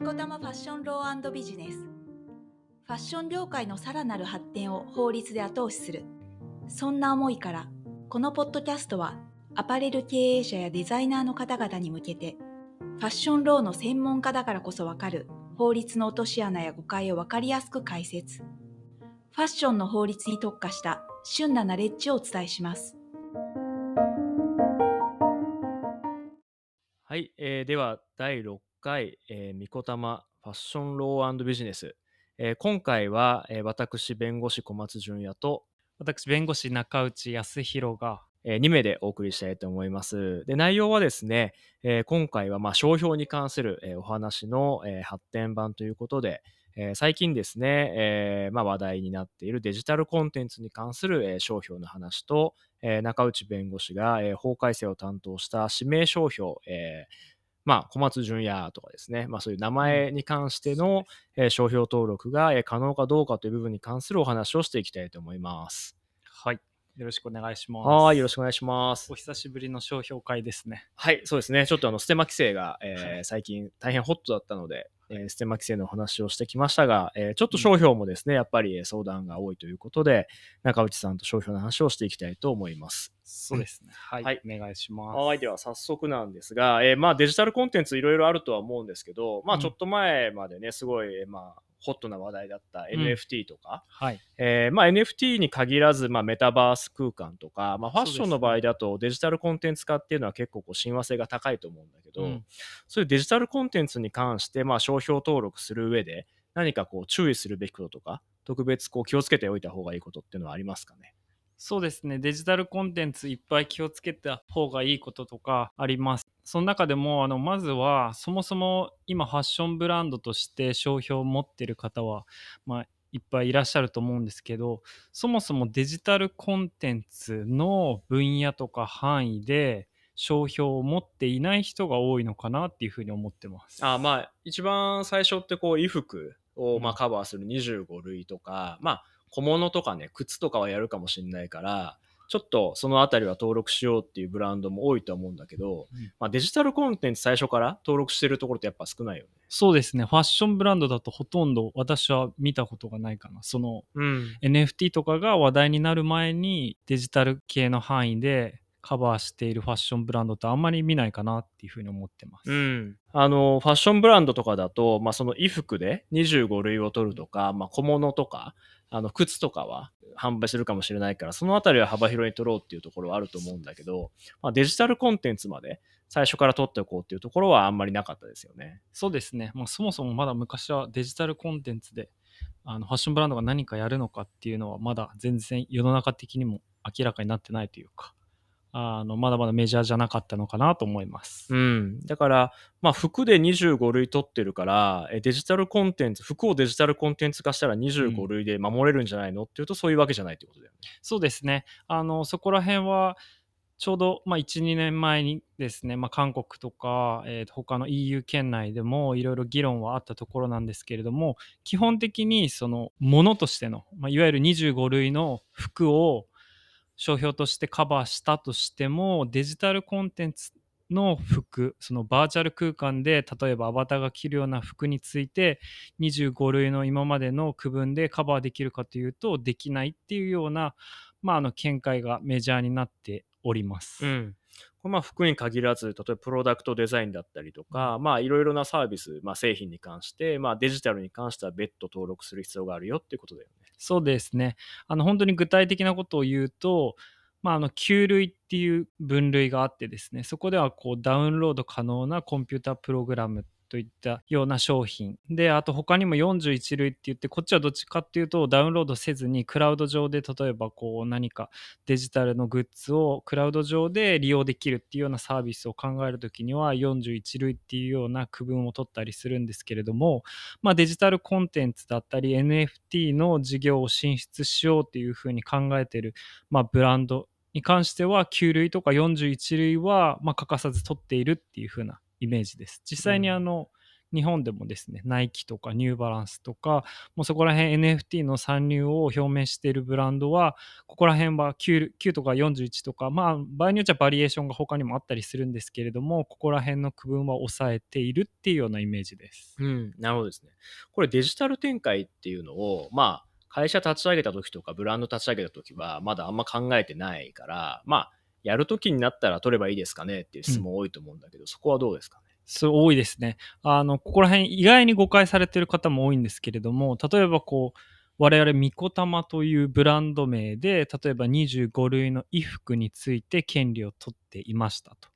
ニコタマファッションロービジネス。ファッション業界のさらなる発展を法律で後押しする。そんな思いからこのポッドキャストはアパレル経営者やデザイナーの方々に向けてファッションローの専門家だからこそわかる法律の落とし穴や誤解をわかりやすく解説。ファッションの法律に特化した旬なナレッジをお伝えします。はい、えー、では第6回、えー、みこたまファッションロービジネス、えー、今回は、えー、私弁護士小松淳也と私弁護士中内康弘が、えー、2名でお送りしたいと思います。で内容はですね、えー、今回はまあ商標に関する、えー、お話の、えー、発展版ということで、えー、最近ですね、えーまあ、話題になっているデジタルコンテンツに関する、えー、商標の話と、えー、中内弁護士が、えー、法改正を担当した指名商標、えーまあ、小松淳也とかですね、まあ、そういう名前に関しての、えー、商標登録が、えー、可能かどうかという部分に関するお話をしていきたいと思います。はい。よろしくお願いします。はい、よろしくお願いします。お久しぶりの商標会ですね。はい、そうですね。ちょっとあのステマ規制が、えー、最近大変ホットだったので、えー、ステマ規制の話をしてきましたが、えー、ちょっと商標もですね、やっぱり相談が多いということで、中内さんと商標の話をしていきたいと思います。そうですね。はい、はい、お願いします。はい、では早速なんですが、えー、まあデジタルコンテンツいろいろあるとは思うんですけど、まあちょっと前までね、すごい、まあホットな話題だった NFT とか、うん、はい。えーまあ、NFT に限らず、まあ、メタバース空間とか、まあ、ファッションの場合だとデジタルコンテンツ化っていうのは結構こう親和性が高いと思うんだけど、うん、そういうデジタルコンテンツに関して、まあ、商標登録する上で何かこう注意するべきこととか特別こう気をつけておいた方がいいことっていうのはありますかね？そうですね。デジタルコンテンツいっぱい気をつけた方がいいこととかありますその中でもあのまずはそもそも今ファッションブランドとして商標を持ってる方は、まあ、いっぱいいらっしゃると思うんですけどそもそもデジタルコンテンツの分野とか範囲で商標を持っていない人が多いのかなっていうふうに思ってます。あまあ一番最初ってこう衣服をまあカバーする25類とか、うん、まあ小物とかね、靴とかはやるかもしれないから、ちょっとそのあたりは登録しようっていうブランドも多いと思うんだけど、うん、まあ、デジタルコンテンツ最初から登録してるところってやっぱ少ないよね。そうですね。ファッションブランドだとほとんど私は見たことがないかな。その、うん、NFT とかが話題になる前にデジタル系の範囲でカバーしているファッションブランドってあんまり見ないかなっていうふうに思ってます。うん、あのファッションブランドとかだと、まあ、その衣服で25類を取るとか、まあ、小物とかあの靴とかは販売するかもしれないからそのあたりは幅広に取ろうっていうところはあると思うんだけど、まあ、デジタルコンテンツまで最初から取っておこうっていうところはあんまりなかったですよね。そうですね、まあ、そもそもまだ昔はデジタルコンテンツであのファッションブランドが何かやるのかっていうのはまだ全然世の中的にも明らかになってないというかあのまだまだメジャーじゃなかったのかなと思います。うん、だから、まあ、服で25類取ってるからデジタルコンテンツ服をデジタルコンテンツ化したら25類で守れるんじゃないの、うん、っていうとそういうわけじゃないってことだよね。そうですねあのそこら辺はちょうど、まあ、1、2年前にですね、まあ、韓国とか、えー、他の EU 圏内でもいろいろ議論はあったところなんですけれども、基本的にそのものとしての、まあ、いわゆる25類の服を商標としてカバーしたとしてもデジタルコンテンツの服そのバーチャル空間で例えばアバターが着るような服について25類の今までの区分でカバーできるかというとできないっていうような、まあ、あの見解がメジャーになっております。うんこれまあ服に限らず、例えばプロダクトデザインだったりとか、まあいろいろなサービス、まあ製品に関して、まあデジタルに関しては別途登録する必要があるよっていうことだよね。そうですね。あの本当に具体的なことを言うと、まあ、あの9類っていう分類があってですねそこではこうダウンロード可能なコンピュータープログラムといったような商品。であと他にも41類って言ってこっちはどっちかっていうとダウンロードせずにクラウド上で例えばこう何かデジタルのグッズをクラウド上で利用できるっていうようなサービスを考えるときには41類っていうような区分を取ったりするんですけれども、まあ、デジタルコンテンツだったり NFT の事業を進出しようっていうふうに考えてる、まあ、ブランドに関しては9類とか41類はま欠かさず取っているっていう風なイメージです。実際にあの、日本でもですね、ナイキとかニューバランスとか、もうそこら辺 NFT の参入を表明しているブランドは、ここら辺は 9, 9とか41とか、まあ場合によってはバリエーションが他にもあったりするんですけれども、ここら辺の区分は抑えているっていうようなイメージです。うん、なるほどですね。これデジタル展開っていうのを、まあ、会社立ち上げた時とかブランド立ち上げた時はまだあんま考えてないから、まあ、やる時になったら取ればいいですかねっていう質問多いと思うんだけど、そこはどうですかね？そう多いですね。あの、ここら辺意外に誤解されている方も多いんですけれども、例えばこう、我々、ミコタマというブランド名で、例えば25類の衣服について権利を取っていましたと。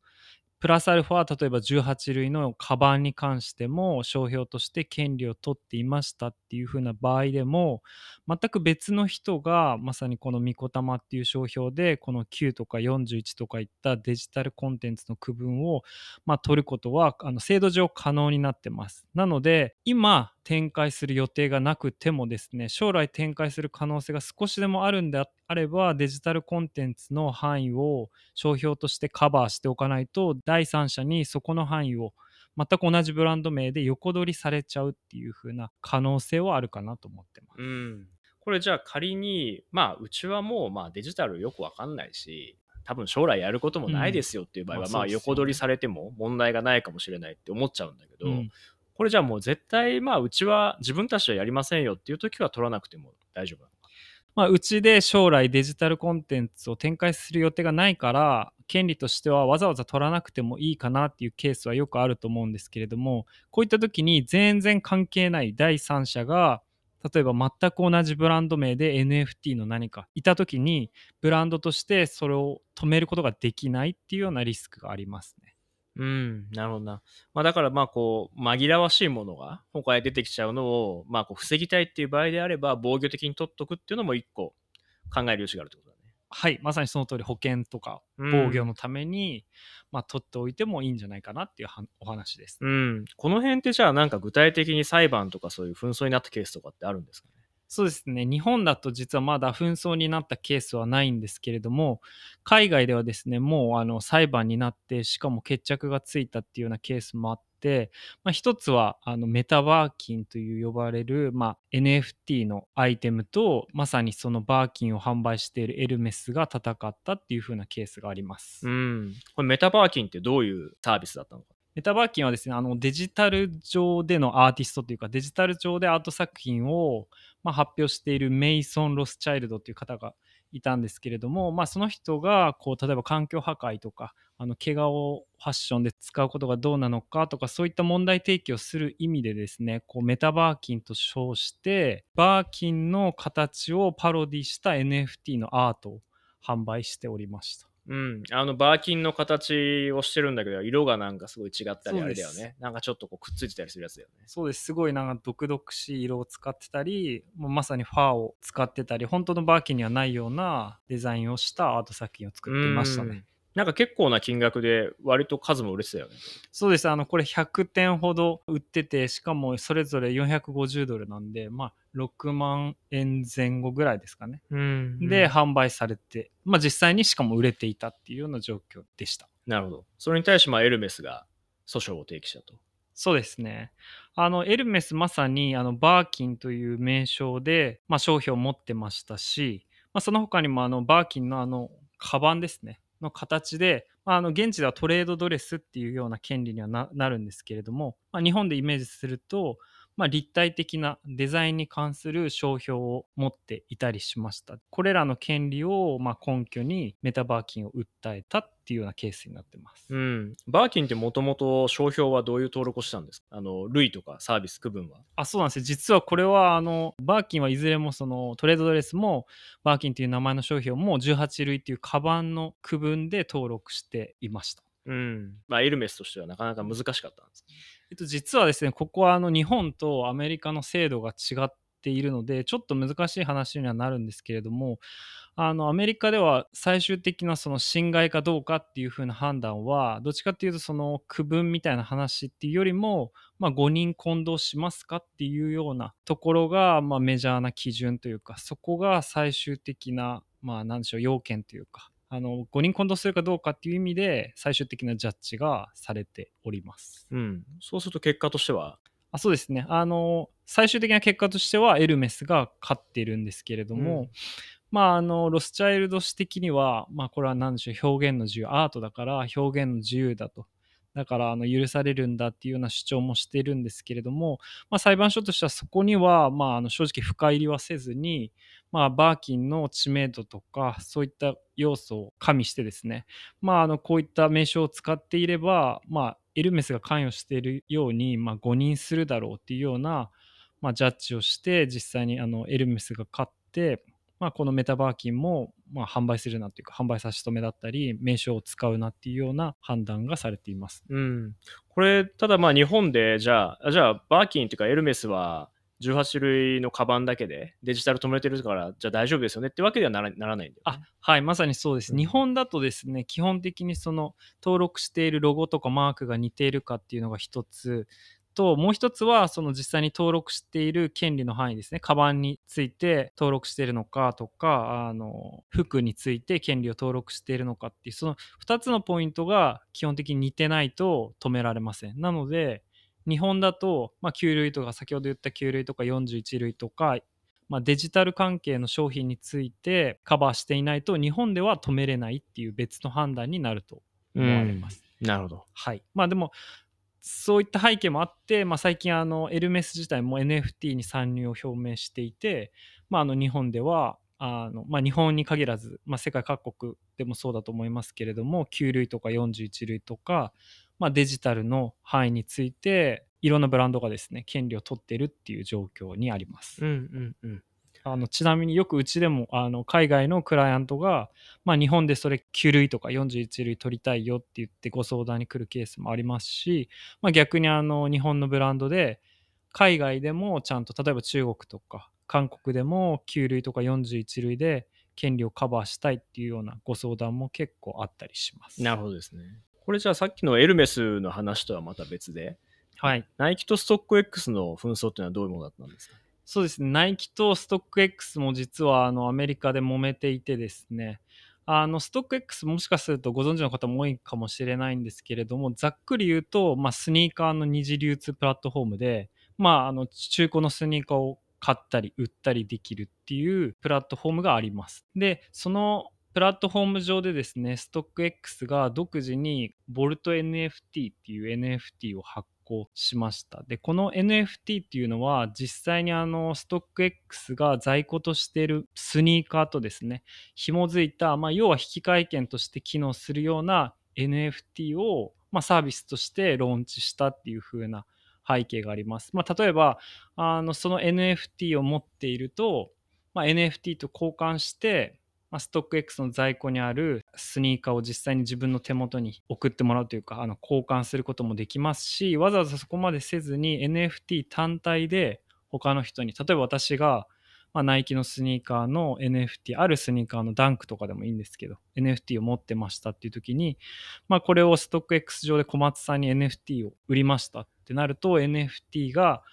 プラスアルファ、例えば18類のカバンに関しても商標として権利を取っていましたっていう風な場合でも、全く別の人がまさにこのみこたまっていう商標で、この9とか41とかいったデジタルコンテンツの区分を、まあ、取ることはあの制度上可能になってます。なので、今展開する予定がなくてもですね、将来展開する可能性が少しでもあるんであれば、デジタルコンテンツの範囲を商標としてカバーしておかないと、第三者にそこの範囲を全く同じブランド名で横取りされちゃうっていう風な可能性はあるかなと思ってます。うん。これじゃあ仮に、まあ、うちはもうまあデジタルよくわかんないし、多分将来やることもないですよっていう場合は、まあ横取りされても問題がないかもしれないって思っちゃうんだけど、うんこれじゃあもう絶対、まあうちは自分たちはやりませんよっていう時は取らなくても大丈夫なのか。まあ、うちで将来デジタルコンテンツを展開する予定がないから、権利としてはわざわざ取らなくてもいいかなっていうケースはよくあると思うんですけれども、こういった時に全然関係ない第三者が、例えば全く同じブランド名で NFT の何かいた時に、ブランドとしてそれを止めることができないっていうようなリスクがありますね。うん、なるほどな。まあだからまあこう、紛らわしいものが他へ出てきちゃうのを、まあこう防ぎたいっていう場合であれば、防御的に取っとくっていうのも一個考える余地があるってことだね。はい、まさにその通り保険とかうん防御のために、まあ、取っておいてもいいんじゃないかなっていうはお話です。うん。この辺ってじゃあなんか具体的に裁判とかそういう紛争になったケースとかってあるんですか？ね。そうですね日本だと実はまだ紛争になったケースはないんですけれども海外ではですねもうあの裁判になってしかも決着がついたっていうようなケースもあって、まあ、一つはあのメタバーキンという呼ばれる、まあ、NFT のアイテムとまさにそのバーキンを販売しているエルメスが戦ったっていう風なケースがあります。うん。これメタバーキンってどういうサービスだったのか。メタバーキンはですね、あのデジタル上でのアーティストというか、デジタル上でアート作品を、まあ、発表しているメイソン・ロスチャイルドという方がいたんですけれども、まあ、その人がこう例えば環境破壊とか、あの毛皮をファッションで使うことがどうなのかとか、そういった問題提起をする意味でですね、こうメタバーキンと称して、バーキンの形をパロディした NFT のアートを販売しておりました。うん。あのバーキンの形をしてるんだけど、色がなんかすごい違ったりあれだよね。なんかちょっとこうくっついてたりするやつだよね。そうです。すごいなんか毒々しい色を使ってたり、もうまさにファーを使ってたり、本当のバーキンにはないようなデザインをしたアート作品を作っていましたねうん。。なんか結構な金額で割と数も売れてたよね。そうです。あの、これ100点ほど売ってて、しかもそれぞれ450ドルなんで、まあ、6万円前後ぐらいですかね。うんで、販売されて、まあ実際にしかも売れていたっていうような状況でした。なるほど。それに対してまあエルメスが訴訟を提起したと。そうですね。あの、エルメスまさに、あの、バーキンという名称で、まあ、商標を持ってましたし、まあ、その他にも、あの、バーキンのあの、カバンですね、の形で、まあ、あの、現地ではトレードドレスっていうような権利にはななるんですけれども、まあ、日本でイメージすると、まあ、立体的なデザインに関する商標を持っていたりしました。これらの権利をまあ根拠にメタバーキンを訴えたっていうようなケースになってます。うん。バーキンってもともと商標はどういう登録をしたんですか？あの、類とかサービス区分は。あそうなんですよ実はこれはあのバーキンはいずれもそのトレードドレスもバーキンという名前の商標も18類というカバンの区分で登録していました。うん。まあエルメスとしてはなかなか難しかったんです。えっと、実はですねここはあの日本とアメリカの制度が違っているのでちょっと難しい話にはなるんですけれどもあのアメリカでは最終的なその侵害かどうかっていう風な判断はどっちかっていうとその区分みたいな話っていうよりも、まあ、5人混同しますかっていうようなところが、まあ、メジャーな基準というかそこが最終的なまあ何でしょう要件というかあの5人混同するかどうかっていう意味で最終的なジャッジがされております。うん。そうすると結果としては、あそうですね。あの、最終的な結果としてはエルメスが勝っているんですけれども、うんまあ、あの、ロスチャイルド氏的には、まあ、これは何でしょう、表現の自由、アートだから表現の自由だと。だから、あの、許されるんだっていうような主張もしているんですけれども、まあ、裁判所としてはそこには、まあ、あの、正直深入りはせずに、まあ、バーキンの知名度とか、そういった要素を加味してですね、まあ、あの、こういった名称を使っていれば、まあ、エルメスが関与しているように、まあ、誤認するだろうっていうような、まあ、ジャッジをして、実際にあのエルメスが勝って、まあ、このメタバーキンも、まあ、販売するなっていうか、販売差し止めだったり、名称を使うなっていうような判断がされています。うん。これ、ただまあ日本で、じゃあ、あじゃあ、バーキンっていうかエルメスは、18種類のカバンだけでデジタル止めてるから、じゃあ大丈夫ですよねってわけではならならないんだよ、あね。はい、まさにそうです。うん日本だとですね、基本的にその登録しているロゴとかマークが似ているかっていうのが一つと、もう一つはその実際に登録している権利の範囲ですね。カバンについて登録しているのかとか、あの服について権利を登録しているのかっていう、その2つのポイントが基本的に似てないと止められません。なので、日本だと、まあ、9類とか、先ほど言った9類とか41類とか、まあ、デジタル関係の商品についてカバーしていないと日本では止めれないっていう別の判断になると思われます。なるほど。はい。まあでもそういった背景もあって、まあ、最近あのエルメス自体も NFT に参入を表明していて、まあ、あの日本ではあの、まあ、日本に限らず、まあ、世界各国でもそうだと思いますけれども9類とか41類とか、まあ、デジタルの範囲についていろんなブランドがですね権利を取っているっていう状況にあります。うんうんうん。あのちなみによくうちでもあの海外のクライアントが、まあ、日本でそれ9類とか41類取りたいよって言ってご相談に来るケースもありますし、まあ、逆にあの日本のブランドで海外でもちゃんと例えば中国とか韓国でも9類とか41類で権利をカバーしたいっていうようなご相談も結構あったりします。なるほどですね。これじゃあさっきのエルメスの話とはまた別で、はい、ナイキとストック X の紛争っていうのはどういうものだったんですか？そうですね、ナイキとストック X も実はあのアメリカで揉めていてですね、あのストック X もしかするとご存知の方も多いかもしれないんですけれども、ざっくり言うと、まあ、スニーカーの二次流通プラットフォームで、まあ、あの中古のスニーカーを買ったり売ったりできるっていうプラットフォームがあります。で、そのプラットフォーム上でですね、ストック X が独自にボルト NFT っていう NFT を発行しました。で、この NFT っていうのは実際にあのストック X が在庫としているスニーカーとですね、紐づいた、まあ、要は引換券として機能するような NFT を、まあ、サービスとしてローンチしたっていう風な背景があります。まあ、例えばあのその NFT を持っていると、まあ、NFT と交換して、まあ、ストック X の在庫にあるスニーカーを実際に自分の手元に送ってもらうというかあの交換することもできますしわざわざそこまでせずに NFT 単体で他の人に例えば私が、まあ、ナイキのスニーカーの NFT あるスニーカーのダンクとかでもいいんですけど NFT を持ってましたっていう時に、まあ、これをストック X 上で小松さんに NFT を売りましたってなると NFT が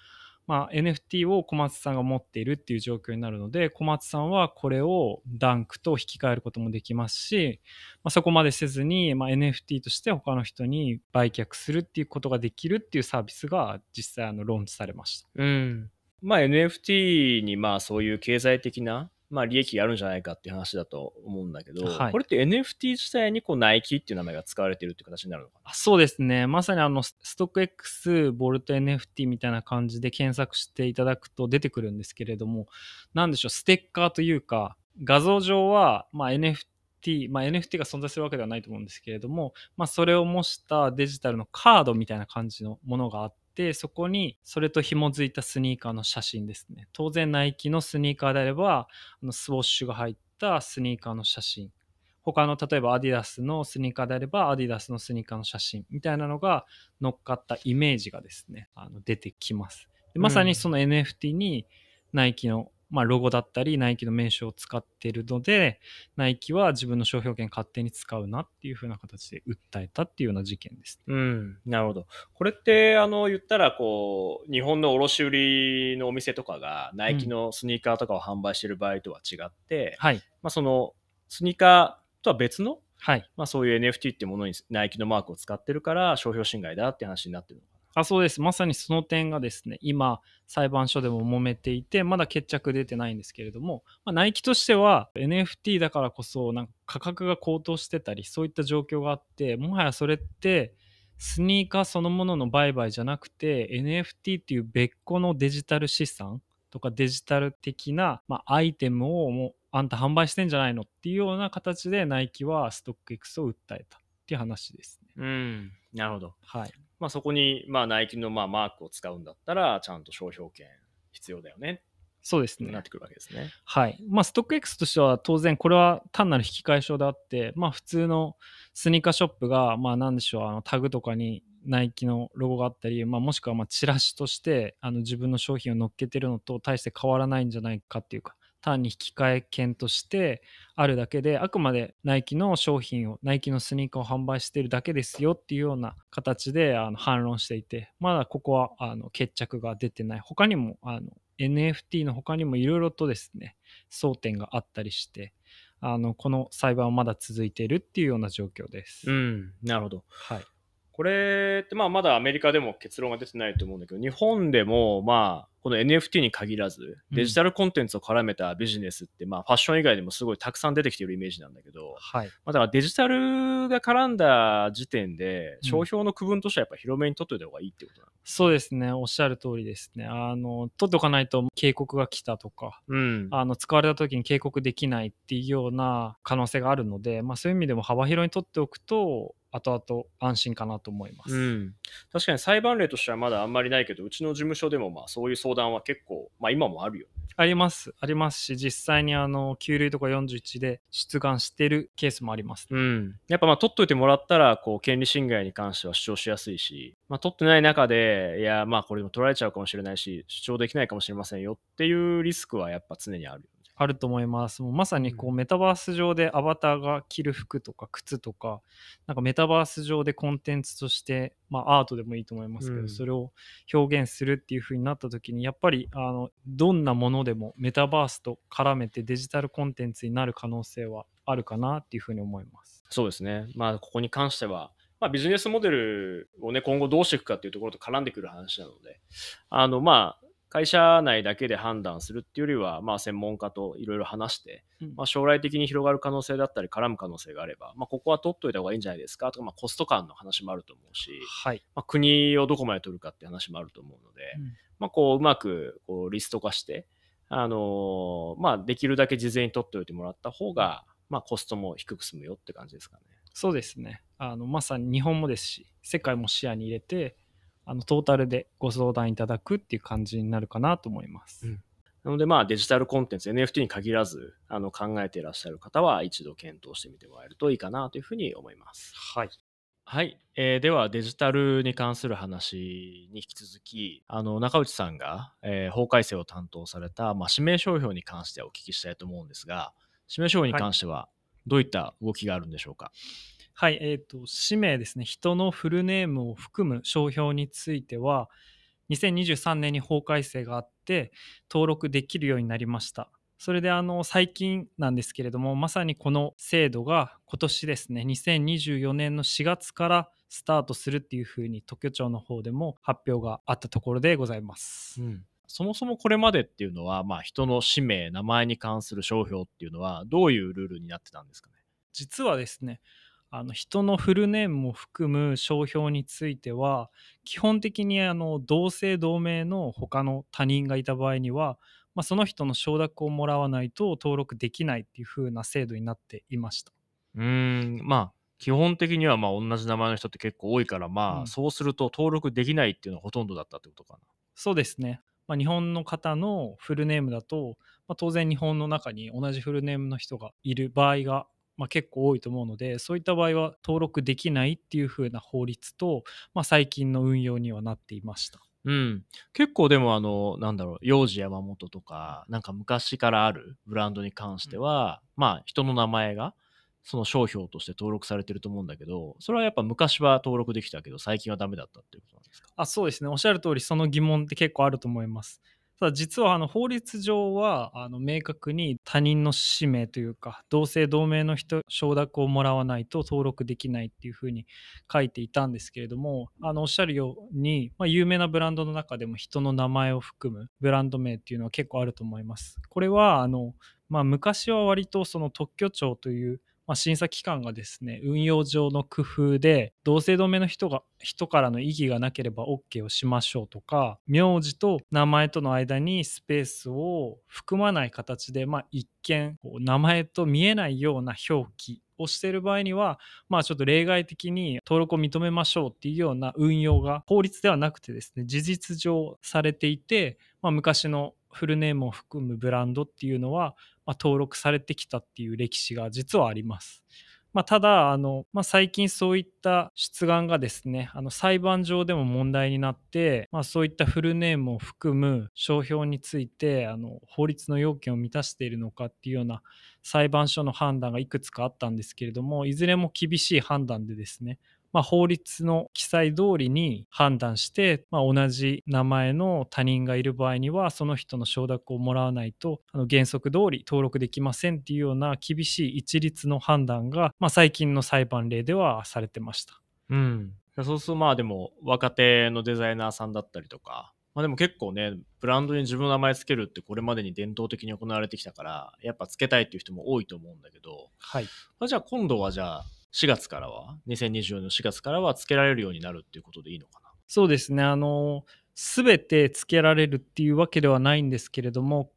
まあ、NFT を小松さんが持っているっていう状況になるので小松さんはこれをダンクと引き換えることもできますし、まあ、そこまでせずに、まあ、NFT として他の人に売却するっていうことができるっていうサービスが実際あのローンチされました。うん。まあ NFT にまあそういう経済的なまあ利益があるんじゃないかっていう話だと思うんだけど、はい。これって NFT 自体にこうナイキっていう名前が使われてるっていう形になるのかな？あそうですね。まさにあのスストック X ボルト NFT みたいな感じで検索していただくと出てくるんですけれども、なんでしょう、ステッカーというか、画像上は、まあ、NFT、まあ、NFT が存在するわけではないと思うんですけれども、まあ、それを模したデジタルのカードみたいな感じのものがあって、そこにそれと紐づいたスニーカーの写真ですね。当然ナイキのスニーカーであれば、あのスウォッシュが入ったスニーカーの写真。他の例えばアディダスのスニーカーであればアディダスのスニーカーの写真みたいなのが乗っかったイメージがですねあの出てきますでまさにその NFT にナイキの、まあ、ロゴだったりナイキの名称を使っているのでナイキは自分の商標権勝手に使うなっていう風な形で訴えたっていうような事件ですうん、なるほど。これって、あの、言ったら、こう、日本の卸売のお店とかが、ナイキのスニーカーとかを販売してる場合とは違って、はい。まあ、その、スニーカーとは別の、はい。まあ、そういう NFT っていうものにナイキのマークを使ってるから、商標侵害だって話になってるのかあそうです。まさにその点がですね、今、裁判所でも揉めていて、まだ決着出てないんですけれども、まあ、ナイキとしては NFT だからこそ、なんか価格が高騰してたり、そういった状況があって、もはやそれって、スニーカーそのものの売買じゃなくて、NFT っていう別個のデジタル資産とかデジタル的な、まあ、アイテムをもうあんた販売してんじゃないのっていうような形でナイキはストック X を訴えたっていう話ですね。うん。なるほど。はい。まあそこに、まあナイキのまあマークを使うんだったら、ちゃんと商標権必要だよね。そうですね。なってくるわけですね。はい。まあ、ストック X としては当然これは単なる引き換え証であって、まあ、普通のスニーカーショップが、まあ、なんでしょう、あのタグとかにナイキのロゴがあったり、まあ、もしくはまあチラシとしてあの自分の商品を乗っけてるのと大して変わらないんじゃないかっていうか、単に引き換え券としてあるだけで、あくまでナイキの商品を、ナイキのスニーカーを販売してるだけですよっていうような形であの反論していて、まだここはあの決着が出てない。他にもあの NFT の他にもいろいろとですね、争点があったりして、あのこの裁判はまだ続いているっていうような状況です。うん。なるほど。はい。これってまあまだアメリカでも結論が出てないと思うんだけど、日本でもまあこの NFT に限らずうんデジタルコンテンツを絡めたビジネスってまあファッション以外でもすごいたくさん出てきているイメージなんだけど、はい。まあ、だからデジタルが絡んだ時点でうん商標の区分としてはやっぱ広めに取っといた方がいいってことなの？そうですね。おっしゃる通りですね。あの、取っておかないと警告が来たとか、うん。あの使われた時に警告できないっていうような可能性があるので、まあ、そういう意味でも幅広に取っておくと後々安心かなと思います。うん、確かに裁判例としてはまだあんまりないけど、うちの事務所でもまあそういう相談は結構、まあ今もあるよね。あります。ありますし、実際にあの、9類とか41で出願してるケースもあります。うん。やっぱまあ取っといてもらったら、こう、権利侵害に関しては主張しやすいし、まあ取ってない中で、いや、まあこれでも取られちゃうかもしれないし、主張できないかもしれませんよっていうリスクはやっぱ常にある。あると思います。もうまさにこうメタバース上でアバターが着る服とか靴とか、なんかメタバース上でコンテンツとして、まあアートでもいいと思いますけど、うんそれを表現するっていう風になった時に、やっぱりあのどんなものでもメタバースと絡めてデジタルコンテンツになる可能性はあるかなっていう風に思います。そうですね。まあここに関しては、まあビジネスモデルをね、今後どうしていくかっていうところと絡んでくる話なので、あのまあ、会社内だけで判断するっていうよりは、まあ、専門家といろいろ話して、うんまあ、将来的に広がる可能性だったり絡む可能性があれば、まあ、ここは取っといた方がいいんじゃないですかとか、まあ、コスト感の話もあると思うし、はい。まあ、国をどこまで取るかって話もあると思うので、うんまあ、こううまくこうリスト化して、あのーまあ、できるだけ事前に取っておいてもらった方が、まあ、コストも低く済むよって感じですかね。そうですね。あのまさに日本もですし、世界も視野に入れて、あのトータルでご相談いただくっていう感じになるかなと思います。うんなので、まあ、デジタルコンテンツ、NFT に限らず、あの考えていらっしゃる方は、一度検討してみてもらえるといいかなというふうに思います。はい。はい、えーではデジタルに関する話に引き続きあの中内さんが、えー法改正を担当された、まあ、指名商標に関してお聞きしたいと思うんですが指名商標に関してはどういった動きがあるんでしょうか、はい、えっ、と、氏名ですね、人のフルネームを含む商標については、2023年に法改正があって、登録できるようになりました。それで、あの、最近なんですけれども、まさにこの制度が今年ですね、2024年の4月からスタートするっていうふうに、特許庁の方でも発表があったところでございます。うんそもそもこれまでっていうのは、まあ、人の氏名名前に関する商標っていうのはどういうルールになってたんですかね？実はですねあの人のフルネームも含む商標については基本的にあの同姓同名の他の他人がいた場合には、まあ、その人の承諾をもらわないと登録できないっていう風な制度になっていました。うーんまあ基本的にはまあ同じ名前の人って結構多いからまあ、うんそうすると登録できないっていうのはほとんどだったってことかなそうですね、まあ、日本の方のフルネームだと、まあ、当然日本の中に同じフルネームの人がいる場合が、まあ、結構多いと思うのでそういった場合は登録できないっていう風な法律と、まあ、最近の運用にはなっていました。うん、結構でもあのなんだろう幼児山本とかなんか昔からあるブランドに関しては、まあ人の名前がその商標として登録されてると思うんだけどそれはやっぱ昔は登録できたけど最近はダメだったっていうことなんですか？あそうですね。おっしゃる通りその疑問って結構あると思いますただ実はあの法律上はあの明確に他人の氏名というか同姓同名の人承諾をもらわないと登録できないっていうふうに書いていたんですけれどもあのおっしゃるように、まあ、有名なブランドの中でも人の名前を含むブランド名っていうのは結構あると思います。これはあの、まあ、昔は割とその特許庁というまあ、審査機関がですね運用上の工夫で同姓同名の人が人からの異議がなければ OK をしましょうとか名字と名前との間にスペースを含まない形で、まあ、一見名前と見えないような表記をしている場合には、まあ、ちょっと例外的に登録を認めましょうっていうような運用が法律ではなくてですね事実上されていて、まあ、昔のフルネームを含むブランドっていうのは、まあ、登録されてきたっていう歴史が実はあります。まあ、ただあの、まあ、最近そういった出願がですねあの裁判上でも問題になって、まあ、そういったフルネームを含む商標についてあの法律の要件を満たしているのかっていうような裁判所の判断がいくつかあったんですけれどもいずれも厳しい判断でですねまあ、法律の記載通りに判断して、まあ、同じ名前の他人がいる場合にはその人の承諾をもらわないとあの原則通り登録できませんっていうような厳しい一律の判断が、まあ、最近の裁判例ではされてました。うん、そうするとまあでも若手のデザイナーさんだったりとかまあでも結構ね、ブランドに自分の名前つけるってこれまでに伝統的に行われてきたから、やっぱつけたいっていう人も多いと思うんだけど、はい。まあ、じゃあ今度はじゃあ4月からは、2024年の4月からはつけられるようになるっていうことでいいのかな？そうですね。あの、すべてつけられるっていうわけではないんですけれども、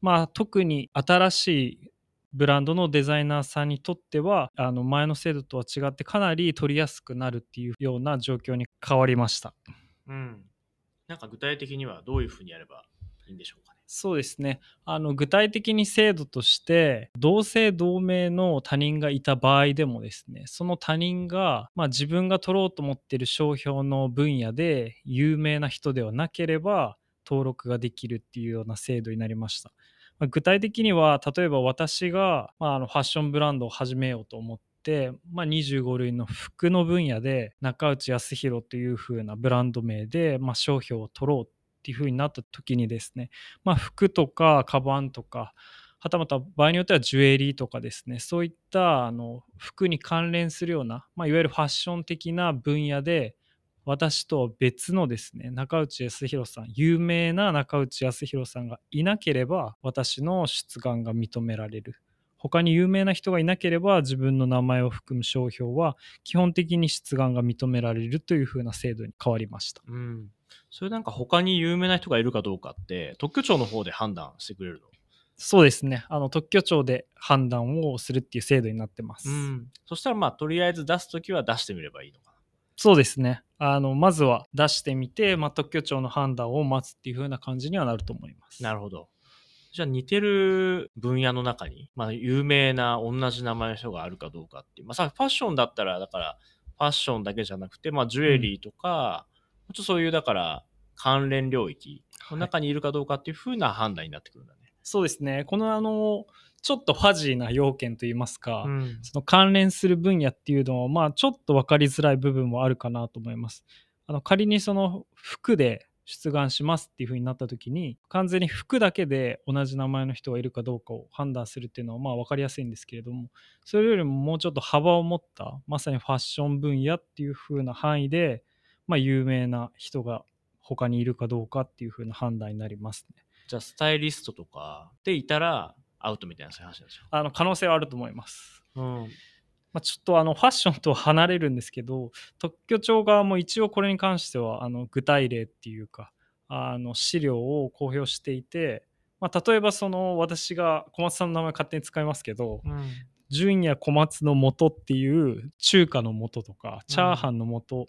まあ特に新しいブランドのデザイナーさんにとってはあの前の制度とは違ってかなり取りやすくなるっていうような状況に変わりました。うん。なんか具体的にはどういうふうにやればいいんでしょうか？ね。そうですねあの具体的に制度として同姓同名の他人がいた場合でもですねその他人が、まあ、自分が取ろうと思っている商標の分野で有名な人ではなければ登録ができるっていうような制度になりました。まあ、具体的には例えば私が、まあ、あのファッションブランドを始めようと思って、まあ、25類の服の分野で中内康弘という風なブランド名で、まあ、商標を取ろうっっていう風になった時にですね、まあ、服とかカバンとかはたまた場合によってはジュエリーとかですねそういったあの服に関連するような、まあ、いわゆるファッション的な分野で私と別のですね中内康弘さん有名な中内康弘さんがいなければ私の出願が認められる他に有名な人がいなければ自分の名前を含む商標は基本的に出願が認められるというふうな制度に変わりました。うんそれなんか他に有名な人がいるかどうかって特許庁の方で判断してくれるの？そうですね。あの特許庁で判断をするっていう制度になってます、うん、そしたらまあとりあえず出す時は出してみればいいのかな。そうですね。あのまずは出してみて、まあ、特許庁の判断を待つっていう風な感じにはなると思います。なるほど。じゃあ似てる分野の中に、まあ、有名な同じ名前の人があるかどうかっていう、まあ、さファッションだったらだからファッションだけじゃなくて、まあ、ジュエリーとか、っとそういうだから関連領域の中にいるかどうかっていうふうな判断になってくるんだね。はい、そうですね。このあの、ちょっとファジーな要件といいますか、うん、その関連する分野っていうのは、まあ、ちょっと分かりづらい部分もあるかなと思います。あの仮にその服で出願しますっていうふうになった時に完全に服だけで同じ名前の人がいるかどうかを判断するっていうのはまあ分かりやすいんですけれどもそれよりももうちょっと幅を持ったまさにファッション分野っていうふうな範囲でまあ、有名な人が他にいるかどうかっていう風な判断になりますね。じゃあスタイリストとかでいたらアウトみたいなそういう話でしょあの可能性はあると思います。うんまあ、ちょっとあのファッションとは離れるんですけど特許庁側も一応これに関してはあの具体例っていうかあの資料を公表していて、まあ、例えばその私が小松さんの名前勝手に使いますけど、うん、純也小松の素っていう中華の素とかチャーハンの素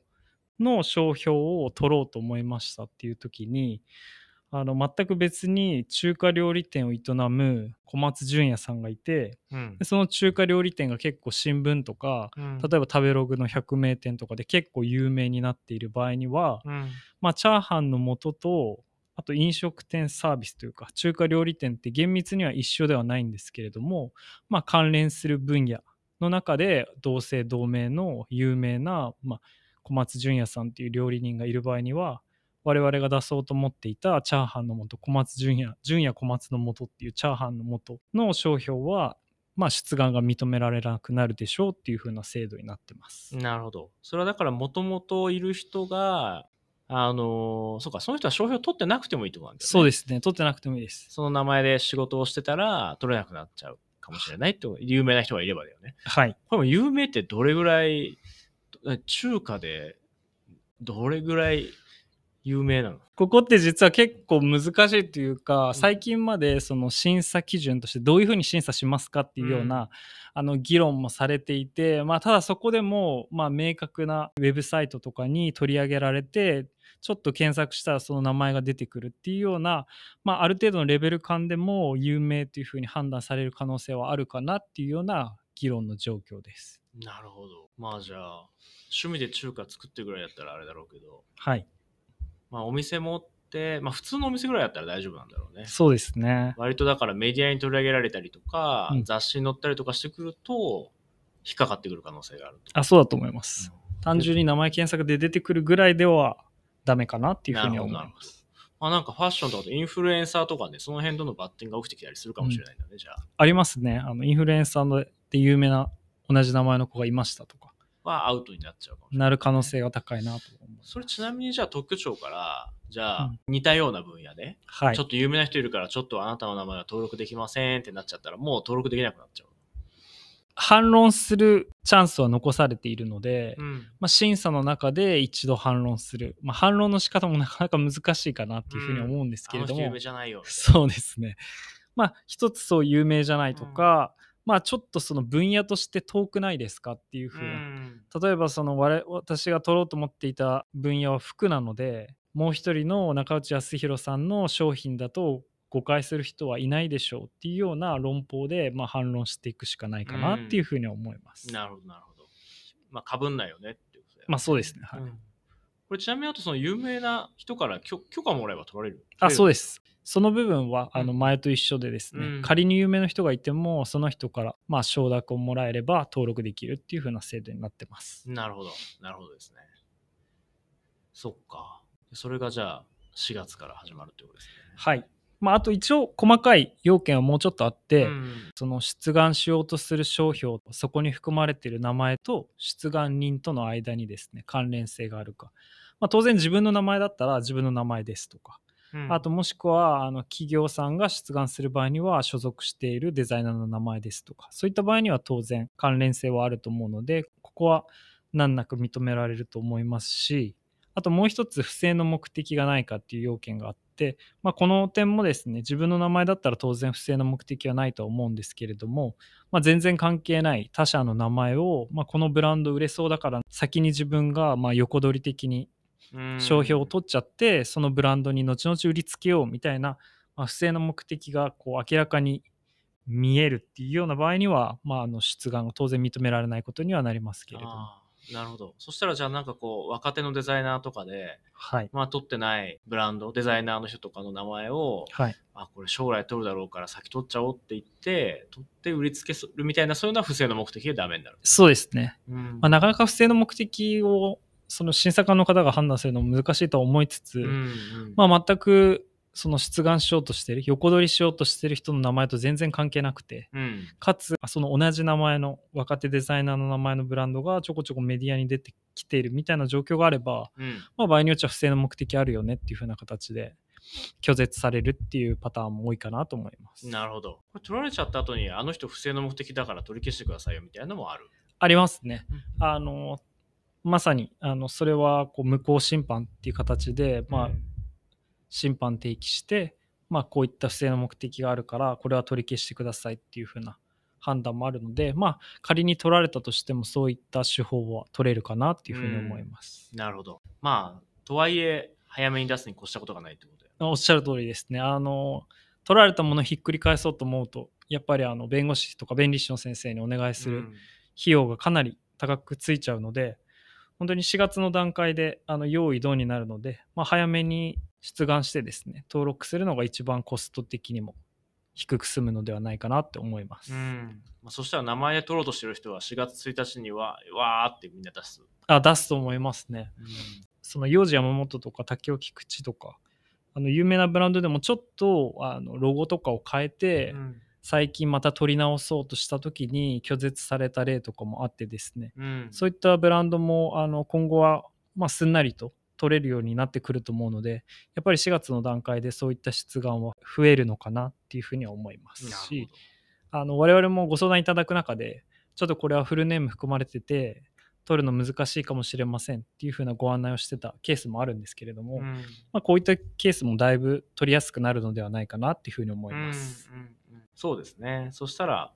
の商標を取ろうと思いましたっていう時にあの全く別に中華料理店を営む小松淳也さんがいて、うん、その中華料理店が結構新聞とか、うん、例えば食べログの百名店とかで結構有名になっている場合には、うん、まあチャーハンの素とあと飲食店サービスというか中華料理店って厳密には一緒ではないんですけれども、まあ、関連する分野の中で同姓同名の有名な、まあ、小松淳也さんっていう料理人がいる場合には、我々が出そうと思っていたチャーハンの素小松純也純也小松の素っていうチャーハンの素の商標はまあ、出願が認められなくなるでしょうっていう風な制度になってます。なるほど。それはだから、もともといる人が、あのーそうか、その人は商標取ってなくてもいいってことなんだよね。そうですね。取ってなくてもいいです。その名前で仕事をしてたら、取れなくなっちゃうかもしれないって有名な人がいればだよね。はい。これも有名ってどれぐらい、中華でどれぐらい有名なの？ここって実は結構難しいというか、最近までその審査基準としてどういうふうに審査しますかっていうような、うん。あの議論もされていて、まあ、ただそこでもまあ明確なウェブサイトとかに取り上げられてちょっと検索したらその名前が出てくるっていうような、まあ、ある程度のレベル感でも有名というふうに判断される可能性はあるかなっていうような議論の状況です。なるほど。まあじゃあ、趣味で中華作ってるぐらいだったらあれだろうけど、はい。まあお店持って、まあ普通のお店ぐらいだったら大丈夫なんだろうね。そうですね。割とだからメディアに取り上げられたりとか、うん雑誌に載ったりとかしてくると、引っかかってくる可能性があると。あ、そうだと思います。単純に名前検索で出てくるぐらいではダメかなっていうふうには思いなるほどます。まあなんかファッションとかでインフルエンサーとかね、その辺とのバッティングが起きてきたりするかもしれないんだね、じゃあ。ありますね。あのインフルエンサーので有名な同じ名前の子がいましたとか、はアウトになっちゃうかもしれない。なる可能性が高いなと思います。それちなみにじゃあ特許庁から、じゃあうん似たような分野で、はいちょ。っと有名な人いるから、ちょっとあなたの名前は登録できませんってなっちゃったら、もう登録できなくなっちゃう。反論するチャンスは残されているので、うん。まあ、審査の中で一度反論する、まあ、反論の仕方もなかなか難しいかなっていうふうに思うんですけれども、あの人有名じゃないよ。そうですね。まあ一つそう有名じゃないとか、まあちょっとその分野として遠くないですかっていうふうな、ん。例えばその我々私が取ろうと思っていた分野は服なのでもう一人の中内康弘さんの商品だと誤解する人はいないでしょうっていうような論法で、まあ、反論していくしかないかなっていうふうには思います。なるほど、なるほど。まあ、かぶんないよねっていうことだよねまあそうですね。はいうんこれちなみにあとその有名な人から許許可もらえば取られる？あそうでです。その部分はあのうん前と一緒でですね、うん仮に有名な人がいてもその人からまあ承諾をもらえれば登録できるっていう風な制度になってます。なるほど、なるほどですね。そっか。それがじゃあ4月から始まるってことですね。はい。まあ、あと一応細かい要件はもうちょっとあって、うん。その出願しようとする商標そこに含まれている名前と出願人との間にですね関連性があるか、まあ、当然自分の名前だったら自分の名前ですとか、うん。あともしくはあの企業さんが出願する場合には所属しているデザイナーの名前ですとか。そういった場合には当然関連性はあると思うのでここは難なく認められると思いますしあともう一つ不正の目的がないかっていう要件があって、まあ、この点もですね自分の名前だったら当然不正の目的はないとは思うんですけれども、まあ、全然関係ない他社の名前を、まあ、このブランド売れそうだから先に自分がまあ横取り的に商標を取っちゃってそのブランドに後々売りつけようみたいな、まあ、不正の目的がこう明らかに見えるっていうような場合には、まあ、あの出願が当然認められないことにはなりますけれども。なるほど。そしたらじゃあなんかこう若手のデザイナーとかで、はい。まあ取ってないブランド、デザイナーの人とかの名前を、はい。あ、これ将来取るだろうから先取っちゃおうって言って、取って売りつけするみたいなそういうのは不正の目的でダメになる。そうですね。うんまあ、なかなか不正の目的をその審査官の方が判断するのも難しいとは思いつつ、うんうんまあ、全くその出願しようとしてる横取りしようとしてる人の名前と全然関係なくてうんかつその同じ名前の若手デザイナーの名前のブランドがちょこちょこメディアに出てきているみたいな状況があれば、うんまあ、場合によっては不正の目的あるよねっていう風な形で拒絶されるっていうパターンも多いかなと思います。なるほど。これ取られちゃった後に、あの人不正の目的だから取り消してくださいよみたいなのもある？ありますね。あのまさにあのそれはこう無効審判っていう形で、まあうん審判提起して、まあ、こういった不正の目的があるからこれは取り消してくださいっていう風な判断もあるので、まあ、仮に取られたとしてもそういった手法は取れるかなっていうふうに思います。なるほど。まあ、とはいえ、早めに出すに越したことがないってことだよね。おっしゃる通りですね。あの取られたものをひっくり返そうと思うとやっぱりあの弁護士とか弁理士の先生にお願いするうん費用がかなり高くついちゃうので本当に4月の段階であの用意ドンになるので、まあ、早めに出願してですね登録するのが一番コスト的にも低く済むのではないかなって思います。うんまあ、そしたら名前で取ろうとしてる人は4月1日には、わーってみんな出す。あ出すと思いますね。その幼児山本とか竹尾菊池とかあの有名なブランドでもちょっとあのロゴとかを変えて、うん最近また取り直そうとした時に拒絶された例とかもあってですね、うんそういったブランドもあの今後は、まあ、すんなりと取れるようになってくると思うのでやっぱり4月の段階でそういった出願は増えるのかなっていうふうには思いますしほあの我々もご相談いただく中でちょっとこれはフルネーム含まれてて取るの難しいかもしれませんっていうふうなご案内をしてたケースもあるんですけれども、どうんまあ、こういったケースもだいぶ取りやすくなるのではないかなっていうふうに思います。うんうんうんそうですね。そしたら、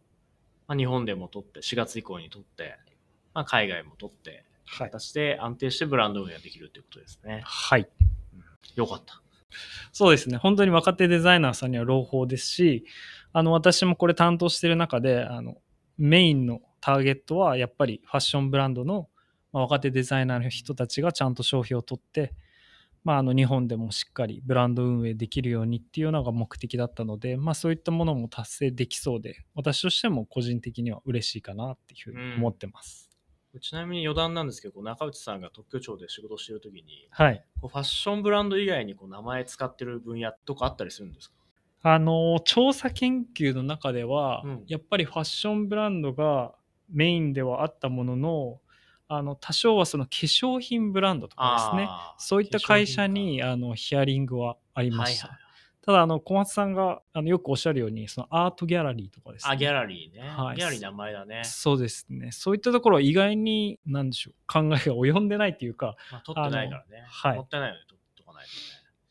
まあ、日本でも取って、4月以降に取って、まあ、海外も取って、はい、形で安定してブランド運営ができるということですね。はいよかった。そうですね。本当に若手デザイナーさんには朗報ですし、あの、私もこれ担当している中で、あの、メインのターゲットはやっぱりファッションブランドの、まあ、若手デザイナーの人たちがちゃんと商品を取って、まあ、あの日本でもしっかりブランド運営できるようにっていうのが目的だったので、まあ、そういったものも達成できそうで私としても個人的には嬉しいかなっていうふうに思ってます、ちなみに余談なんですけど、中内さんが特許庁で仕事しているときに、はい。こうファッションブランド以外にこう名前使ってる分野とかあったりするんですか？あの調査研究の中では、うん。やっぱりファッションブランドがメインではあったもののあの多少はその化粧品ブランドとかですね。そういった会社に品あのヒアリングはありかました、はいはいただあの小松さんがあのよくおっしゃるようにそのアートギャラリーとかですねあ、ギャラリーね。はいギャラリー名前だね。そうですねそういったところは意外に何でしょう考えが及んでないっていうかまあ、取ってないからね。はいもったいないよね、取っとかないとね。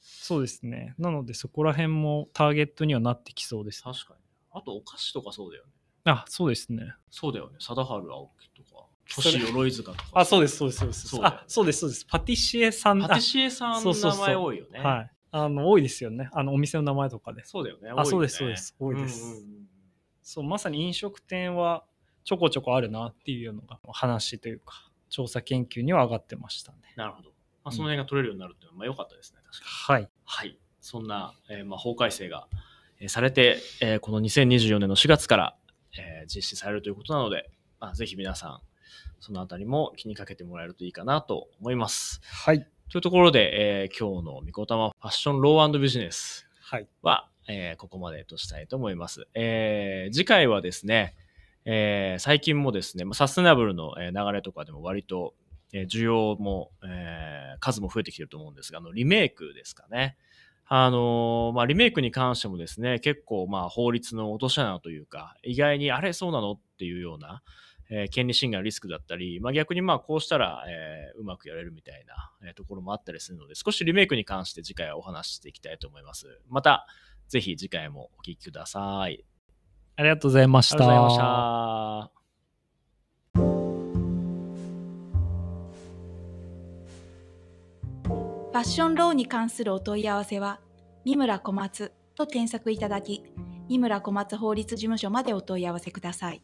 そうですねなのでそこら辺もターゲットにはなってきそうです確かに。あと、お菓子とかそうだよね。あそうですねそうだよね。貞治青木とか、それ星鎧塚とか。あ、そうです、そうです、そうです。そうです、そうです。パティシエさんパティシエさんの名前多いよね。あはい。あの、多いですよね。あの、お店の名前とかで。そうだよね。あそうですそうです多いですうんうんうんそう、まさに飲食店はちょこちょこあるなっていうのが話というか、調査研究には上がってましたね。なるほど。まあ、その辺が取れるようになるっていうのは、まあ、良かったですね。確かに。はい。はい。そんな、えーまあ、法改正が、えーされて、えーこの2024年の4月から、えー実施されるということなので、まあ、ぜひ皆さん、そのあたりも気にかけてもらえるといいかなと思います。はい。というところで、えー今日のみこたまファッションロービジネスはい。は、えーここまでとしたいと思います。えー次回はですね、えー最近もですね、まあサステナブルのえー流れとかでも割と、えー需要も、えー数も増えてきてると思うんですが、あのリメイクですかね。あのーまあ、リメイクに関してもですね、結構まあ法律の落とし穴というか、意外にあれそうなのっていうような、えー権利侵害のリスクだったり、まあ、逆にまあこうしたら、えーうまくやれるみたいな、えーところもあったりするので、少しリメイクに関して次回はお話ししていきたいと思います。また、ぜひ次回もお聞きください。ありがとうございました。ありがとうございました。ファッションローに関するお問い合わせは、三村小松と検索いただき、三村小松法律事務所までお問い合わせください。